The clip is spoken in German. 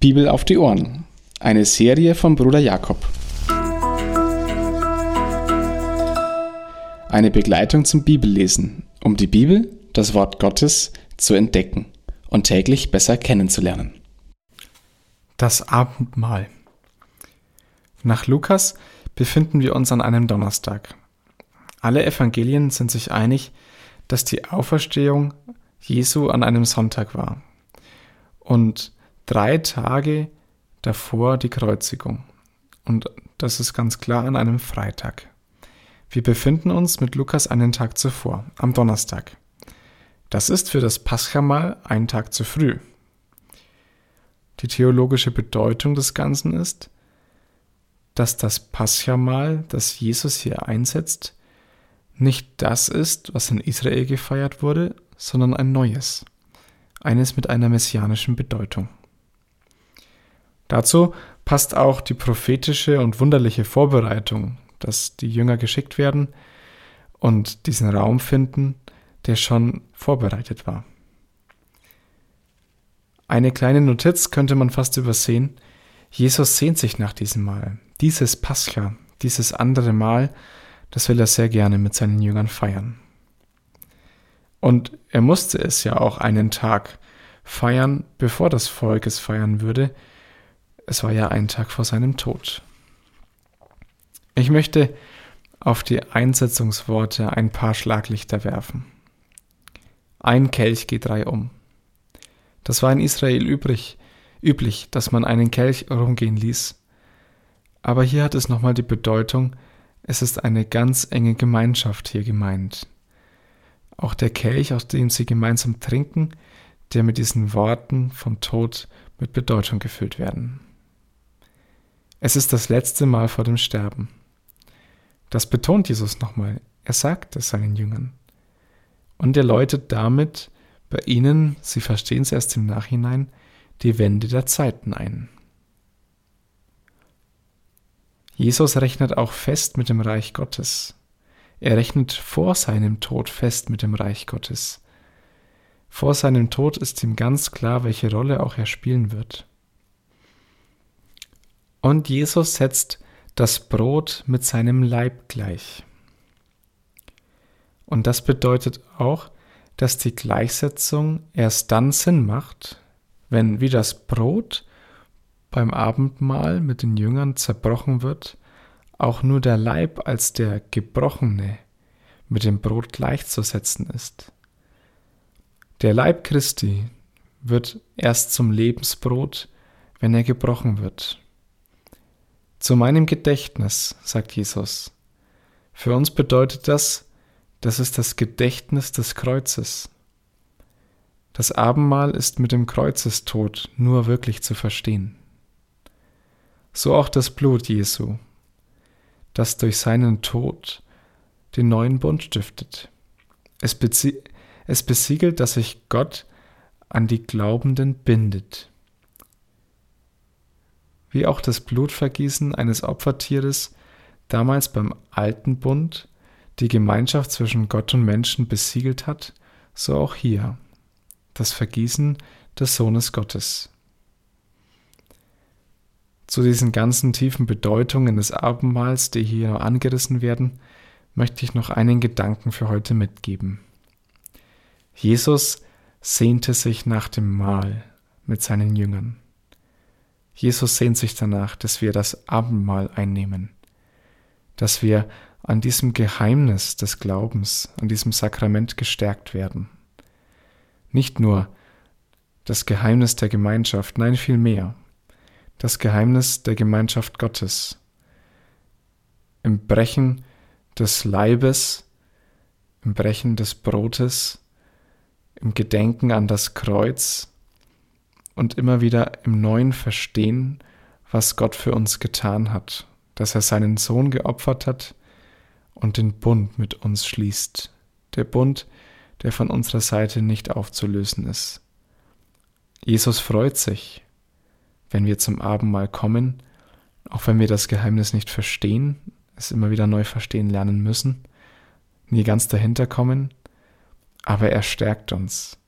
Bibel auf die Ohren. Eine Serie von Bruder Jakob. Eine Begleitung zum Bibellesen, um die Bibel, das Wort Gottes, zu entdecken und täglich besser kennenzulernen. Das Abendmahl. Nach Lukas befinden wir uns an einem Donnerstag. Alle Evangelien sind sich einig, dass die Auferstehung Jesu an einem Sonntag war. Und drei Tage davor die Kreuzigung. Und das ist ganz klar an einem Freitag. Wir befinden uns mit Lukas einen Tag zuvor, am Donnerstag. Das ist für das Paschamal ein Tag zu früh. Die theologische Bedeutung des Ganzen ist, dass das Paschamal, das Jesus hier einsetzt, nicht das ist, was in Israel gefeiert wurde, sondern ein neues, eines mit einer messianischen Bedeutung. Dazu passt auch die prophetische und wunderliche Vorbereitung, dass die Jünger geschickt werden und diesen Raum finden, der schon vorbereitet war. Eine kleine Notiz könnte man fast übersehen. Jesus sehnt sich nach diesem Mal. Dieses Pascha, dieses andere Mal, das will er sehr gerne mit seinen Jüngern feiern. Und er musste es ja auch einen Tag feiern, bevor das Volk es feiern würde, es war ja ein Tag vor seinem Tod. Ich möchte auf die Einsetzungsworte ein paar Schlaglichter werfen. Ein Kelch geht drei um. Das war in Israel übrig, üblich, dass man einen Kelch rumgehen ließ. Aber hier hat es nochmal die Bedeutung, es ist eine ganz enge Gemeinschaft hier gemeint. Auch der Kelch, aus dem sie gemeinsam trinken, der mit diesen Worten vom Tod mit Bedeutung gefüllt werden. Es ist das letzte Mal vor dem Sterben. Das betont Jesus nochmal. Er sagt es seinen Jüngern. Und er läutet damit bei ihnen, sie verstehen es erst im Nachhinein, die Wende der Zeiten ein. Jesus rechnet auch fest mit dem Reich Gottes. Er rechnet vor seinem Tod fest mit dem Reich Gottes. Vor seinem Tod ist ihm ganz klar, welche Rolle auch er spielen wird. Und Jesus setzt das Brot mit seinem Leib gleich. Und das bedeutet auch, dass die Gleichsetzung erst dann Sinn macht, wenn wie das Brot beim Abendmahl mit den Jüngern zerbrochen wird, auch nur der Leib als der gebrochene mit dem Brot gleichzusetzen ist. Der Leib Christi wird erst zum Lebensbrot, wenn er gebrochen wird. Zu meinem Gedächtnis, sagt Jesus. Für uns bedeutet das, das ist das Gedächtnis des Kreuzes. Das Abendmahl ist mit dem Kreuzestod nur wirklich zu verstehen. So auch das Blut Jesu, das durch seinen Tod den neuen Bund stiftet. Es, es besiegelt, dass sich Gott an die Glaubenden bindet wie auch das Blutvergießen eines Opfertieres damals beim alten Bund die Gemeinschaft zwischen Gott und Menschen besiegelt hat, so auch hier das Vergießen des Sohnes Gottes. Zu diesen ganzen tiefen Bedeutungen des Abendmahls, die hier angerissen werden, möchte ich noch einen Gedanken für heute mitgeben. Jesus sehnte sich nach dem Mahl mit seinen Jüngern. Jesus sehnt sich danach, dass wir das Abendmahl einnehmen, dass wir an diesem Geheimnis des Glaubens, an diesem Sakrament gestärkt werden. Nicht nur das Geheimnis der Gemeinschaft, nein vielmehr das Geheimnis der Gemeinschaft Gottes. Im Brechen des Leibes, im Brechen des Brotes, im Gedenken an das Kreuz, und immer wieder im Neuen verstehen, was Gott für uns getan hat, dass er seinen Sohn geopfert hat und den Bund mit uns schließt. Der Bund, der von unserer Seite nicht aufzulösen ist. Jesus freut sich, wenn wir zum Abendmahl kommen, auch wenn wir das Geheimnis nicht verstehen, es immer wieder neu verstehen lernen müssen, nie ganz dahinter kommen, aber er stärkt uns.